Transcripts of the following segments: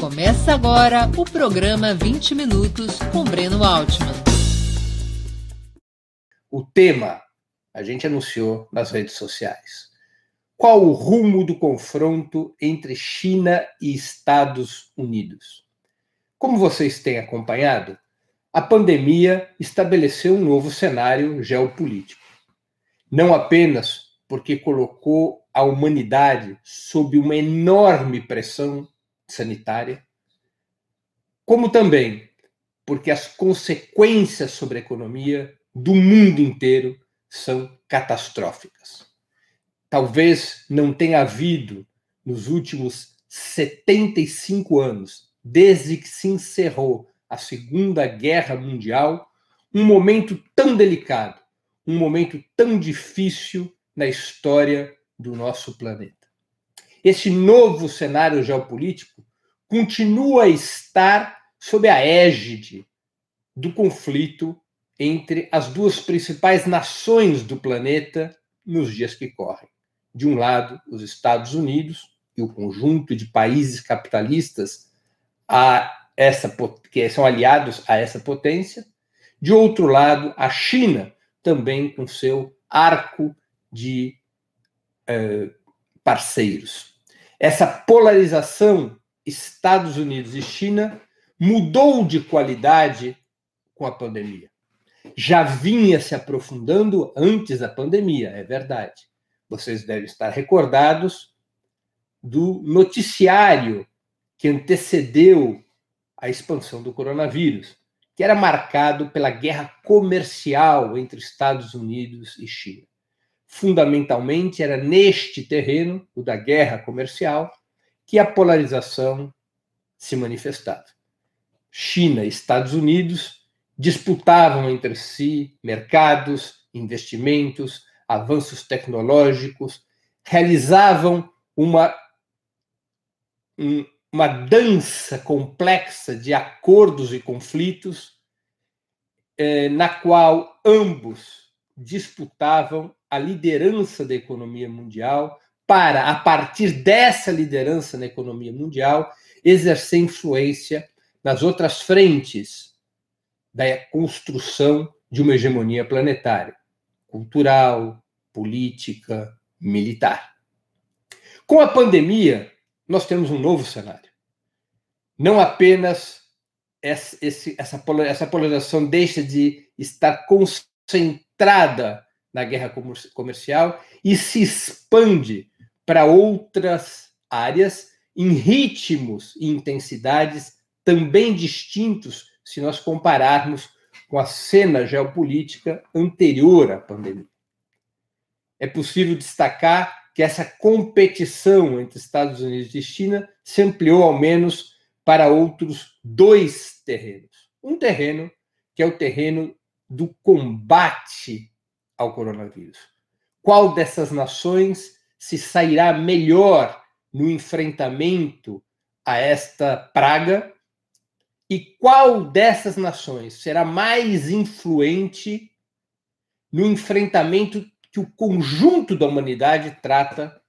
Começa agora o programa 20 Minutos com Breno Altman. O tema a gente anunciou nas redes sociais. Qual o rumo do confronto entre China e Estados Unidos? Como vocês têm acompanhado, a pandemia estabeleceu um novo cenário geopolítico. Não apenas porque colocou a humanidade sob uma enorme pressão sanitária, como também porque as consequências sobre a economia do mundo inteiro são catastróficas. Talvez não tenha havido nos últimos 75 anos, desde que se encerrou a Segunda Guerra Mundial, um momento tão delicado, um momento tão difícil na história do nosso planeta. Esse novo cenário geopolítico continua a estar sob a égide do conflito entre as duas principais nações do planeta nos dias que correm. De um lado, os Estados Unidos e o conjunto de países capitalistas a essa, que são aliados a essa potência. De outro lado, a China, também com seu arco de eh, parceiros. Essa polarização Estados Unidos e China mudou de qualidade com a pandemia. Já vinha se aprofundando antes da pandemia, é verdade. Vocês devem estar recordados do noticiário que antecedeu a expansão do coronavírus, que era marcado pela guerra comercial entre Estados Unidos e China. Fundamentalmente, era neste terreno, o da guerra comercial, que a polarização se manifestava. China e Estados Unidos disputavam entre si mercados, investimentos, avanços tecnológicos, realizavam uma, uma dança complexa de acordos e conflitos, eh, na qual ambos disputavam a liderança da economia mundial para, a partir dessa liderança na economia mundial, exercer influência nas outras frentes da construção de uma hegemonia planetária, cultural, política, militar. Com a pandemia, nós temos um novo cenário. Não apenas essa, essa polarização deixa de estar concentrada na guerra comercial e se expande para outras áreas em ritmos e intensidades também distintos se nós compararmos com a cena geopolítica anterior à pandemia. É possível destacar que essa competição entre Estados Unidos e China se ampliou ao menos para outros dois terrenos. Um terreno que é o terreno do combate ao coronavírus. Qual dessas nações se sairá melhor no enfrentamento a esta praga e qual dessas nações será mais influente no enfrentamento que o conjunto da humanidade trata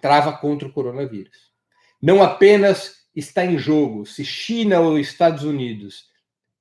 trava contra o coronavírus. Não apenas está em jogo se China ou Estados Unidos,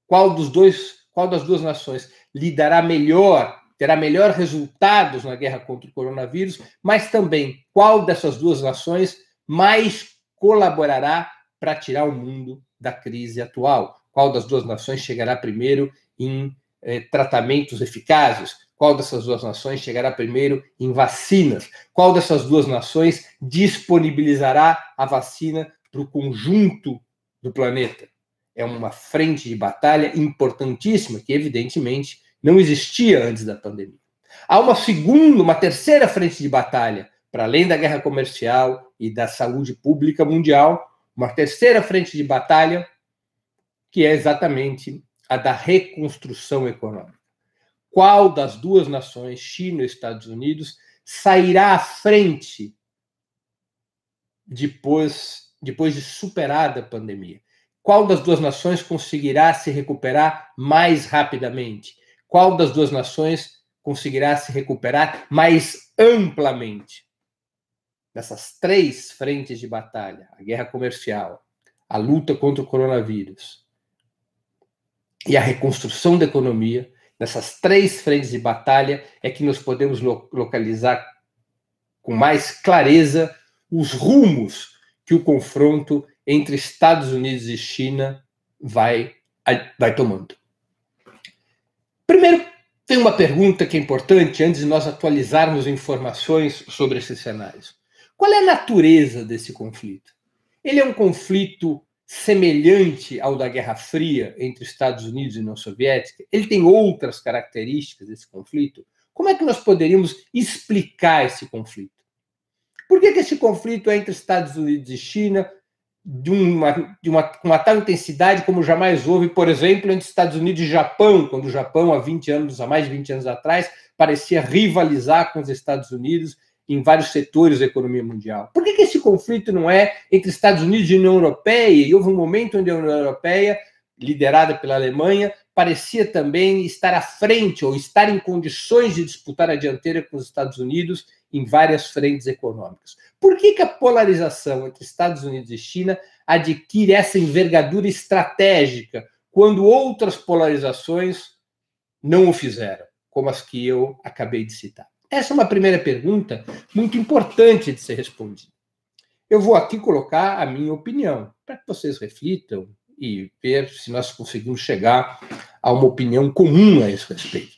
qual dos dois, qual das duas nações lidará melhor terá melhor resultados na guerra contra o coronavírus, mas também qual dessas duas nações mais colaborará para tirar o mundo da crise atual? Qual das duas nações chegará primeiro em eh, tratamentos eficazes? Qual dessas duas nações chegará primeiro em vacinas? Qual dessas duas nações disponibilizará a vacina para o conjunto do planeta? É uma frente de batalha importantíssima que, evidentemente, não existia antes da pandemia. Há uma segunda, uma terceira frente de batalha, para além da guerra comercial e da saúde pública mundial, uma terceira frente de batalha, que é exatamente a da reconstrução econômica. Qual das duas nações, China e Estados Unidos, sairá à frente depois, depois de superada a pandemia? Qual das duas nações conseguirá se recuperar mais rapidamente? Qual das duas nações conseguirá se recuperar mais amplamente? Dessas três frentes de batalha, a guerra comercial, a luta contra o coronavírus e a reconstrução da economia, nessas três frentes de batalha, é que nós podemos localizar com mais clareza os rumos que o confronto entre Estados Unidos e China vai, vai tomando. Primeiro, tem uma pergunta que é importante antes de nós atualizarmos informações sobre esses cenários. Qual é a natureza desse conflito? Ele é um conflito semelhante ao da Guerra Fria entre Estados Unidos e União Soviética? Ele tem outras características desse conflito? Como é que nós poderíamos explicar esse conflito? Por que, que esse conflito é entre Estados Unidos e China de uma, de uma, uma tal intensidade como jamais houve, por exemplo, entre Estados Unidos e Japão, quando o Japão, há 20 anos, há mais de 20 anos atrás, parecia rivalizar com os Estados Unidos em vários setores da economia mundial. Por que, que esse conflito não é entre Estados Unidos e União Europeia? E houve um momento onde a União Europeia, liderada pela Alemanha, parecia também estar à frente ou estar em condições de disputar a dianteira com os Estados Unidos em várias frentes econômicas. Por que, que a polarização entre Estados Unidos e China adquire essa envergadura estratégica quando outras polarizações não o fizeram, como as que eu acabei de citar? Essa é uma primeira pergunta muito importante de ser respondida. Eu vou aqui colocar a minha opinião, para que vocês reflitam e ver se nós conseguimos chegar a uma opinião comum a esse respeito.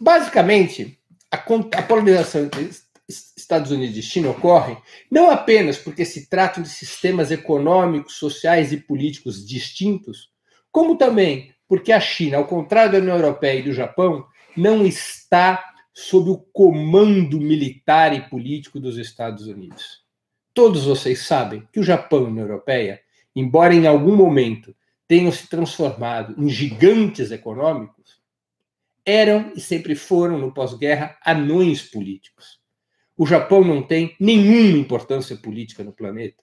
Basicamente, a, a polarização entre Estados Unidos e China ocorre não apenas porque se tratam de sistemas econômicos, sociais e políticos distintos, como também porque a China, ao contrário da União Europeia e do Japão, não está sob o comando militar e político dos Estados Unidos. Todos vocês sabem que o Japão e a União Europeia, embora em algum momento tenham se transformado em gigantes econômicos, eram e sempre foram, no pós-guerra, anões políticos. O Japão não tem nenhuma importância política no planeta,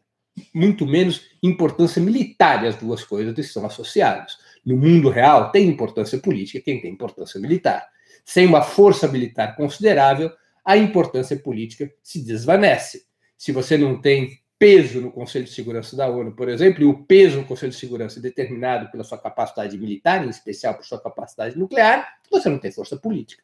muito menos importância militar, e as duas coisas estão associadas. No mundo real, tem importância política quem tem importância militar. Sem uma força militar considerável, a importância política se desvanece. Se você não tem peso no Conselho de Segurança da ONU, por exemplo, e o peso no Conselho de Segurança é determinado pela sua capacidade militar, em especial por sua capacidade nuclear, você não tem força política.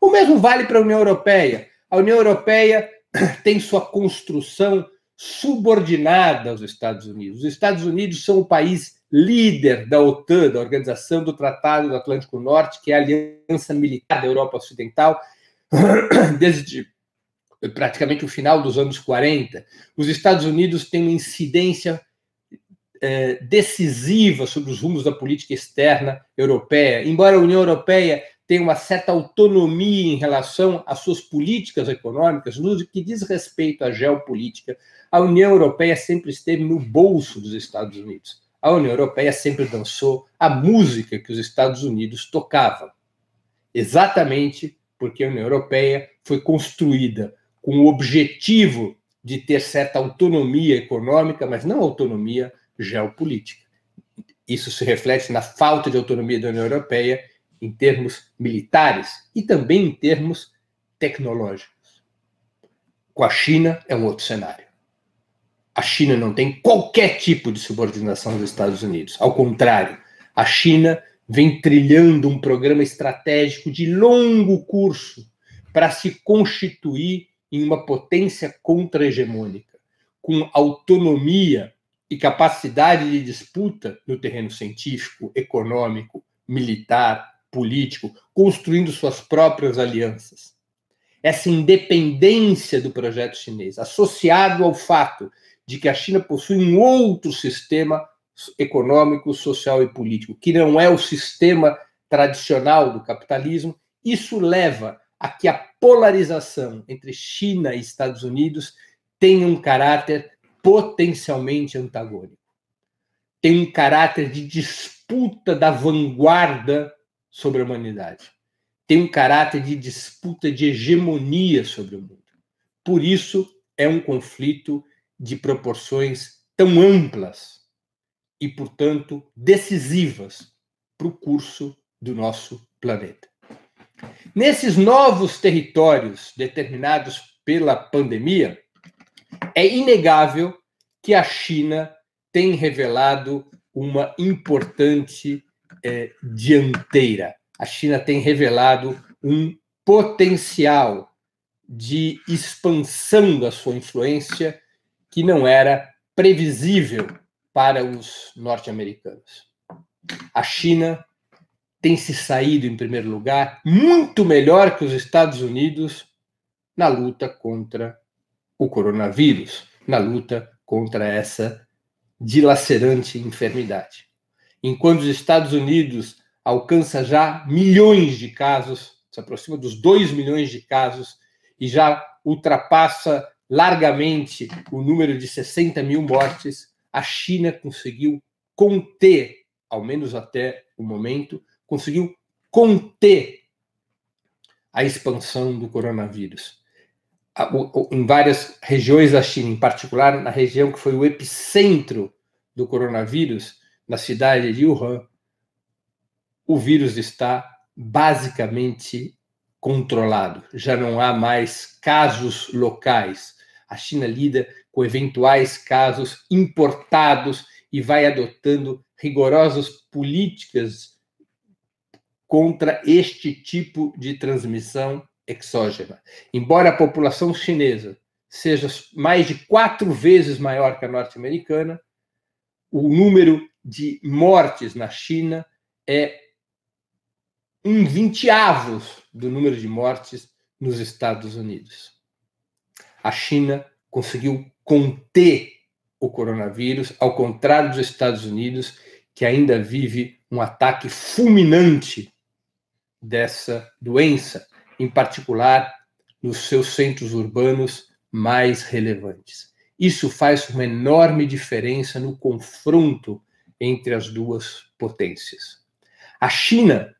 O mesmo vale para a União Europeia. A União Europeia tem sua construção subordinada aos Estados Unidos. Os Estados Unidos são o país líder da OTAN, da Organização do Tratado do Atlântico Norte, que é a aliança militar da Europa Ocidental, desde praticamente o final dos anos 40, os Estados Unidos têm uma incidência é, decisiva sobre os rumos da política externa europeia. Embora a União Europeia tenha uma certa autonomia em relação às suas políticas econômicas, no que diz respeito à geopolítica, a União Europeia sempre esteve no bolso dos Estados Unidos. A União Europeia sempre dançou a música que os Estados Unidos tocavam. Exatamente porque a União Europeia foi construída com o objetivo de ter certa autonomia econômica, mas não autonomia geopolítica. Isso se reflete na falta de autonomia da União Europeia em termos militares e também em termos tecnológicos. Com a China é um outro cenário. A China não tem qualquer tipo de subordinação dos Estados Unidos. Ao contrário, a China vem trilhando um programa estratégico de longo curso para se constituir em uma potência contra-hegemônica, com autonomia e capacidade de disputa no terreno científico, econômico, militar, político, construindo suas próprias alianças. Essa independência do projeto chinês, associado ao fato de que a China possui um outro sistema econômico, social e político, que não é o sistema tradicional do capitalismo, isso leva a que a polarização entre China e Estados Unidos tenha um caráter potencialmente antagônico. Tem um caráter de disputa da vanguarda sobre a humanidade. Tem um caráter de disputa de hegemonia sobre o mundo. Por isso, é um conflito de proporções tão amplas e, portanto, decisivas para o curso do nosso planeta. Nesses novos territórios determinados pela pandemia, é inegável que a China tem revelado uma importante é, dianteira. A China tem revelado um potencial de expansão da sua influência que não era previsível para os norte-americanos. A China tem se saído em primeiro lugar muito melhor que os Estados Unidos na luta contra o coronavírus, na luta contra essa dilacerante enfermidade. Enquanto os Estados Unidos alcança já milhões de casos, se aproxima dos 2 milhões de casos e já ultrapassa largamente o número de 60 mil mortes, a China conseguiu conter, ao menos até o momento, conseguiu conter a expansão do coronavírus. Em várias regiões da China, em particular na região que foi o epicentro do coronavírus, na cidade de Wuhan, o vírus está basicamente controlado. Já não há mais casos locais. A China lida com eventuais casos importados e vai adotando rigorosas políticas contra este tipo de transmissão exógena. Embora a população chinesa seja mais de quatro vezes maior que a norte-americana, o número de mortes na China é um vinteavos do número de mortes nos Estados Unidos. A China conseguiu conter o coronavírus, ao contrário dos Estados Unidos, que ainda vive um ataque fulminante dessa doença, em particular nos seus centros urbanos mais relevantes. Isso faz uma enorme diferença no confronto entre as duas potências. A China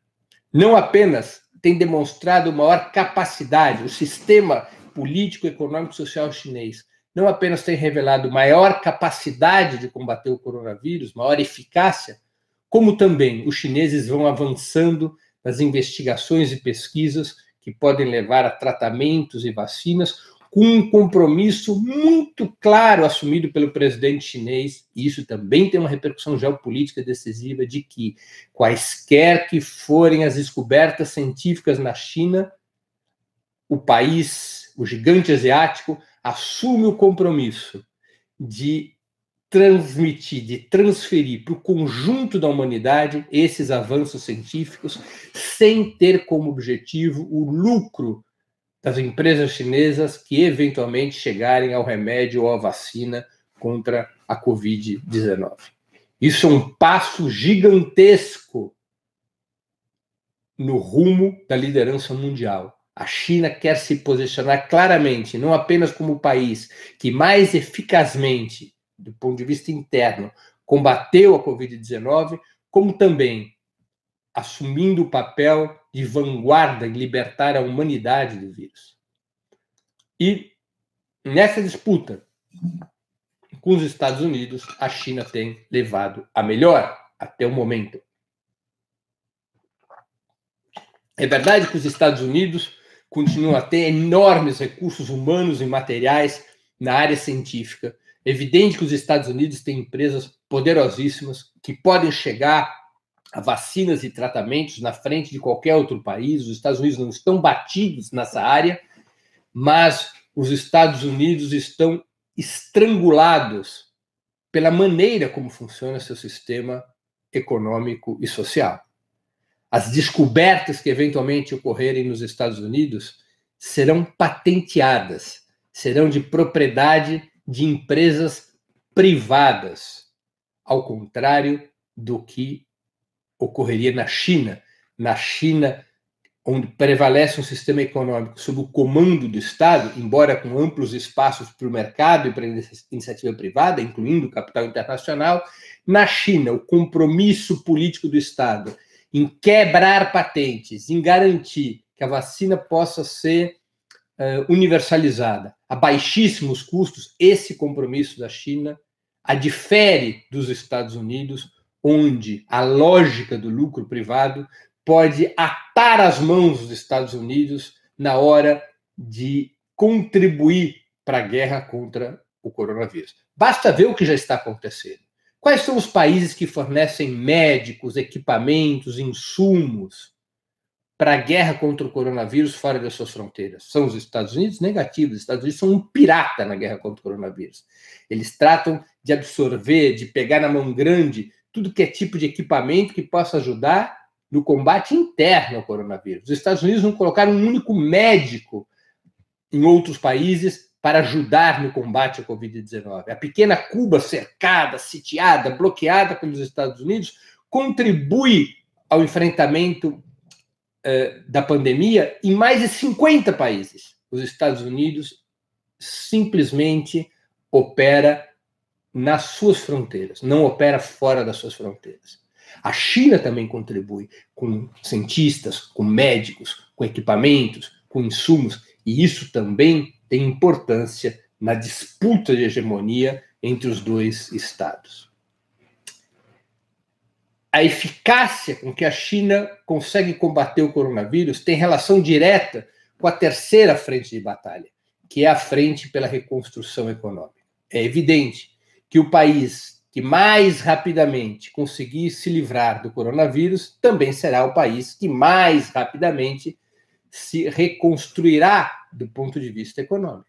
não apenas tem demonstrado maior capacidade, o sistema político, econômico e social chinês não apenas tem revelado maior capacidade de combater o coronavírus, maior eficácia, como também os chineses vão avançando nas investigações e pesquisas que podem levar a tratamentos e vacinas, com um compromisso muito claro assumido pelo presidente chinês, e isso também tem uma repercussão geopolítica decisiva, de que quaisquer que forem as descobertas científicas na China, o país, o gigante asiático, assume o compromisso de transmitir, de transferir para o conjunto da humanidade esses avanços científicos, sem ter como objetivo o lucro das empresas chinesas que eventualmente chegarem ao remédio ou à vacina contra a Covid-19. Isso é um passo gigantesco no rumo da liderança mundial. A China quer se posicionar claramente, não apenas como o país que mais eficazmente, do ponto de vista interno, combateu a Covid-19, como também assumindo o papel de vanguarda em libertar a humanidade do vírus. E nessa disputa com os Estados Unidos, a China tem levado a melhor até o momento. É verdade que os Estados Unidos continuam a ter enormes recursos humanos e materiais na área científica. Evidente que os Estados Unidos têm empresas poderosíssimas que podem chegar a vacinas e tratamentos na frente de qualquer outro país. Os Estados Unidos não estão batidos nessa área, mas os Estados Unidos estão estrangulados pela maneira como funciona seu sistema econômico e social. As descobertas que eventualmente ocorrerem nos Estados Unidos serão patenteadas, serão de propriedade de empresas privadas, ao contrário do que ocorreria na China. Na China, onde prevalece um sistema econômico sob o comando do Estado, embora com amplos espaços para o mercado e para a iniciativa privada, incluindo o capital internacional, na China, o compromisso político do Estado em quebrar patentes, em garantir que a vacina possa ser uh, universalizada a baixíssimos custos, esse compromisso da China adfere dos Estados Unidos onde a lógica do lucro privado pode atar as mãos dos Estados Unidos na hora de contribuir para a guerra contra o coronavírus. Basta ver o que já está acontecendo. Quais são os países que fornecem médicos, equipamentos, insumos para a guerra contra o coronavírus fora das suas fronteiras? São os Estados Unidos? Negativo. Os Estados Unidos são um pirata na guerra contra o coronavírus. Eles tratam de absorver, de pegar na mão grande tudo que é tipo de equipamento que possa ajudar no combate interno ao coronavírus. Os Estados Unidos não colocaram um único médico em outros países para ajudar no combate à Covid-19. A pequena Cuba, cercada, sitiada, bloqueada pelos Estados Unidos, contribui ao enfrentamento eh, da pandemia em mais de 50 países. Os Estados Unidos simplesmente opera nas suas fronteiras, não opera fora das suas fronteiras. A China também contribui com cientistas, com médicos, com equipamentos, com insumos, e isso também tem importância na disputa de hegemonia entre os dois estados. A eficácia com que a China consegue combater o coronavírus tem relação direta com a terceira frente de batalha, que é a frente pela reconstrução econômica. É evidente que o país que mais rapidamente conseguir se livrar do coronavírus também será o país que mais rapidamente se reconstruirá do ponto de vista econômico.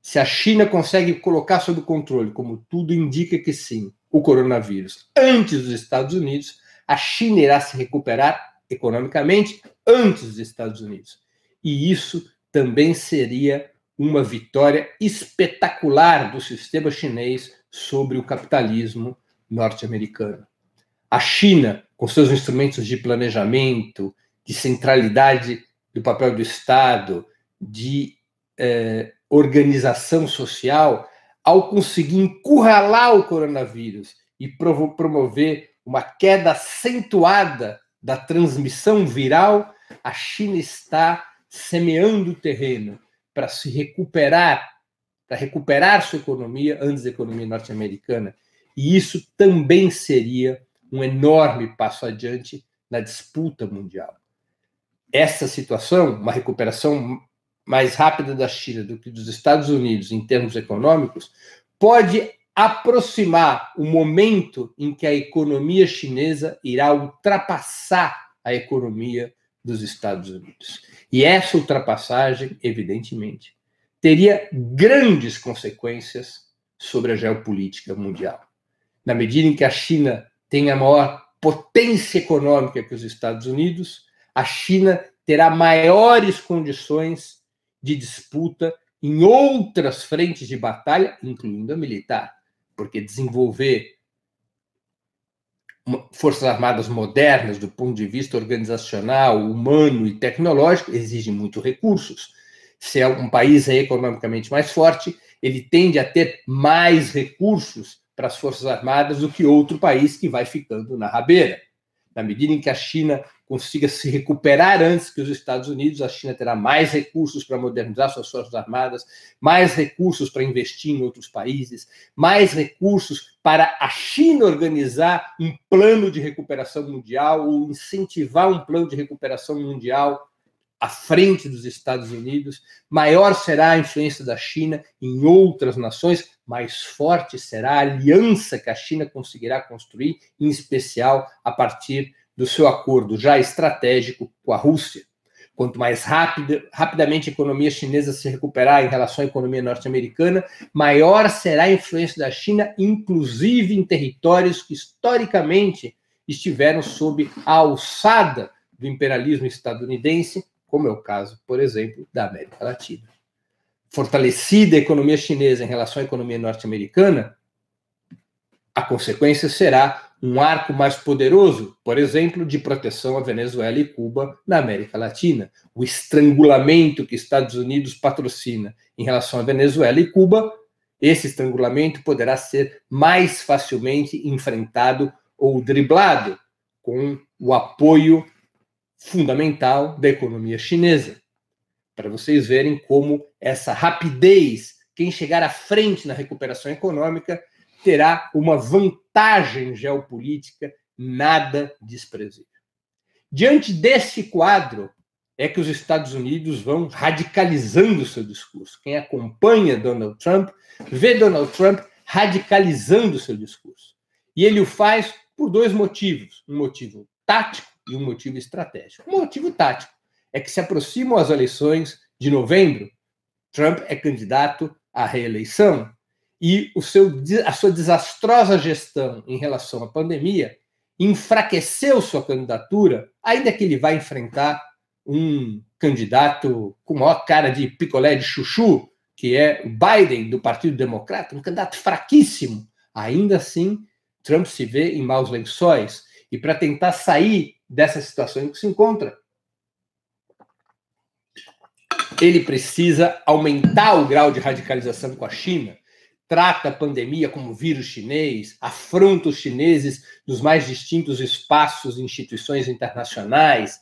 Se a China consegue colocar sob controle, como tudo indica que sim, o coronavírus antes dos Estados Unidos, a China irá se recuperar economicamente antes dos Estados Unidos. E isso também seria uma vitória espetacular do sistema chinês sobre o capitalismo norte-americano. A China, com seus instrumentos de planejamento, de centralidade do papel do Estado, de eh, organização social, ao conseguir encurralar o coronavírus e promover uma queda acentuada da transmissão viral, a China está semeando o terreno para se recuperar, para recuperar sua economia antes da economia norte-americana. E isso também seria um enorme passo adiante na disputa mundial essa situação, uma recuperação mais rápida da China do que dos Estados Unidos em termos econômicos, pode aproximar o momento em que a economia chinesa irá ultrapassar a economia dos Estados Unidos. E essa ultrapassagem, evidentemente, teria grandes consequências sobre a geopolítica mundial. Na medida em que a China tem a maior potência econômica que os Estados Unidos, a China terá maiores condições de disputa em outras frentes de batalha, incluindo a militar, porque desenvolver forças armadas modernas do ponto de vista organizacional, humano e tecnológico exige muito recursos. Se é um país é economicamente mais forte, ele tende a ter mais recursos para as forças armadas do que outro país que vai ficando na rabeira. Na medida em que a China consiga se recuperar antes que os Estados Unidos, a China terá mais recursos para modernizar suas forças armadas, mais recursos para investir em outros países, mais recursos para a China organizar um plano de recuperação mundial ou incentivar um plano de recuperação mundial à frente dos Estados Unidos, maior será a influência da China em outras nações, mais forte será a aliança que a China conseguirá construir, em especial a partir do seu acordo já estratégico com a Rússia. Quanto mais rápida, rapidamente a economia chinesa se recuperar em relação à economia norte-americana, maior será a influência da China, inclusive em territórios que historicamente estiveram sob a alçada do imperialismo estadunidense, como é o caso, por exemplo, da América Latina. Fortalecida a economia chinesa em relação à economia norte-americana, a consequência será um arco mais poderoso, por exemplo, de proteção à Venezuela e Cuba na América Latina. O estrangulamento que Estados Unidos patrocina em relação à Venezuela e Cuba, esse estrangulamento poderá ser mais facilmente enfrentado ou driblado com o apoio fundamental da economia chinesa. Para vocês verem como essa rapidez, quem chegar à frente na recuperação econômica, terá uma vantagem geopolítica nada desprezível. Diante desse quadro, é que os Estados Unidos vão radicalizando seu discurso. Quem acompanha Donald Trump vê Donald Trump radicalizando seu discurso. E ele o faz por dois motivos: um motivo tático e um motivo estratégico. O motivo tático é que se aproximam as eleições de novembro, Trump é candidato à reeleição e o seu, a sua desastrosa gestão em relação à pandemia enfraqueceu sua candidatura, ainda que ele vá enfrentar um candidato com maior cara de picolé de chuchu, que é o Biden, do Partido Democrata, um candidato fraquíssimo. Ainda assim, Trump se vê em maus lençóis. E para tentar sair dessa situação em que se encontra, ele precisa aumentar o grau de radicalização com a China, trata a pandemia como vírus chinês, afronta os chineses nos mais distintos espaços e instituições internacionais,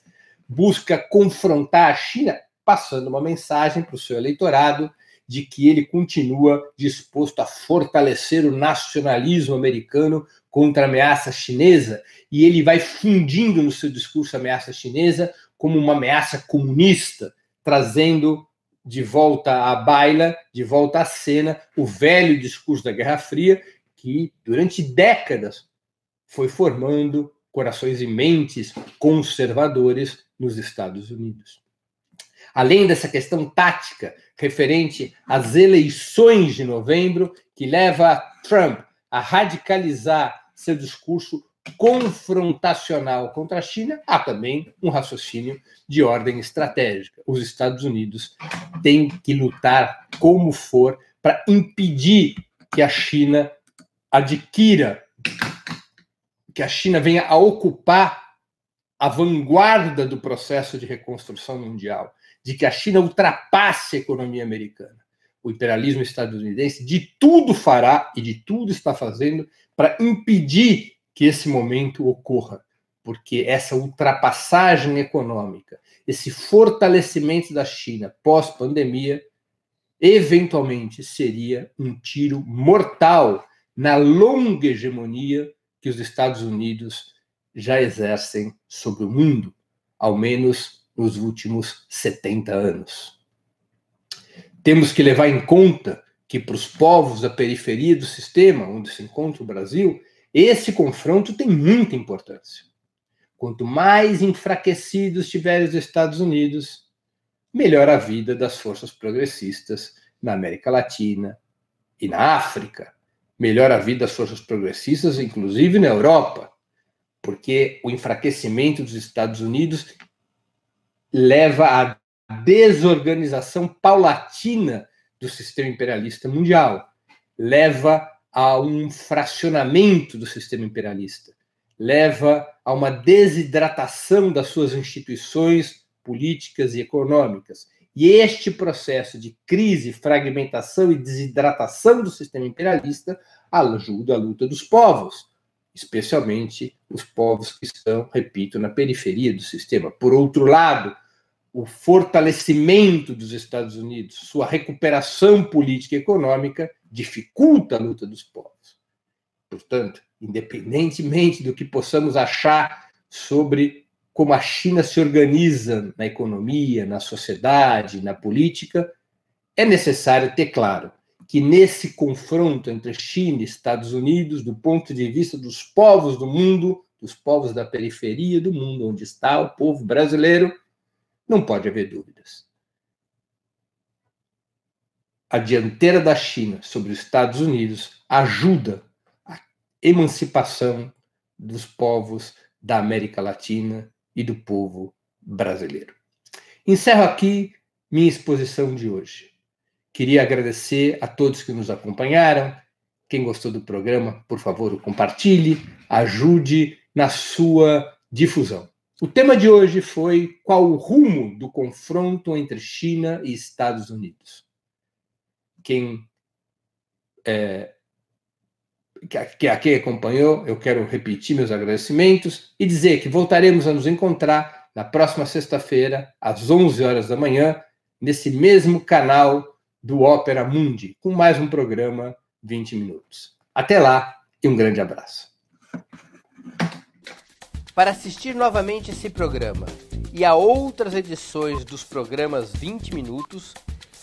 busca confrontar a China, passando uma mensagem para o seu eleitorado de que ele continua disposto a fortalecer o nacionalismo americano contra a ameaça chinesa, e ele vai fundindo no seu discurso a ameaça chinesa como uma ameaça comunista, trazendo de volta à baila, de volta à cena, o velho discurso da Guerra Fria, que durante décadas foi formando corações e mentes conservadores nos Estados Unidos. Além dessa questão tática referente às eleições de novembro, que leva Trump a radicalizar seu discurso confrontacional contra a China, há também um raciocínio de ordem estratégica. Os Estados Unidos têm que lutar como for para impedir que a China adquira, que a China venha a ocupar a vanguarda do processo de reconstrução mundial, de que a China ultrapasse a economia americana. O imperialismo estadunidense de tudo fará e de tudo está fazendo para impedir que esse momento ocorra, porque essa ultrapassagem econômica, esse fortalecimento da China pós-pandemia, eventualmente seria um tiro mortal na longa hegemonia que os Estados Unidos já exercem sobre o mundo, ao menos nos últimos 70 anos. Temos que levar em conta que para os povos da periferia do sistema, onde se encontra o Brasil, esse confronto tem muita importância. Quanto mais enfraquecidos estiverem os Estados Unidos, melhor a vida das forças progressistas na América Latina e na África. Melhor a vida das forças progressistas, inclusive na Europa, porque o enfraquecimento dos Estados Unidos leva à desorganização paulatina do sistema imperialista mundial, leva a um fracionamento do sistema imperialista, leva a uma desidratação das suas instituições políticas e econômicas. E este processo de crise, fragmentação e desidratação do sistema imperialista ajuda a luta dos povos, especialmente os povos que estão, repito, na periferia do sistema. Por outro lado, o fortalecimento dos Estados Unidos, sua recuperação política e econômica, dificulta a luta dos povos. Portanto, independentemente do que possamos achar sobre como a China se organiza na economia, na sociedade, na política, é necessário ter claro que nesse confronto entre China e Estados Unidos, do ponto de vista dos povos do mundo, dos povos da periferia do mundo, onde está o povo brasileiro, não pode haver dúvidas. A dianteira da China sobre os Estados Unidos ajuda a emancipação dos povos da América Latina e do povo brasileiro. Encerro aqui minha exposição de hoje. Queria agradecer a todos que nos acompanharam. Quem gostou do programa, por favor, o compartilhe, ajude na sua difusão. O tema de hoje foi qual o rumo do confronto entre China e Estados Unidos. Quem é, que aqui acompanhou, eu quero repetir meus agradecimentos e dizer que voltaremos a nos encontrar na próxima sexta-feira, às 11 horas da manhã, nesse mesmo canal do Ópera Mundi, com mais um programa 20 minutos. Até lá e um grande abraço. Para assistir novamente esse programa e a outras edições dos programas 20 Minutos,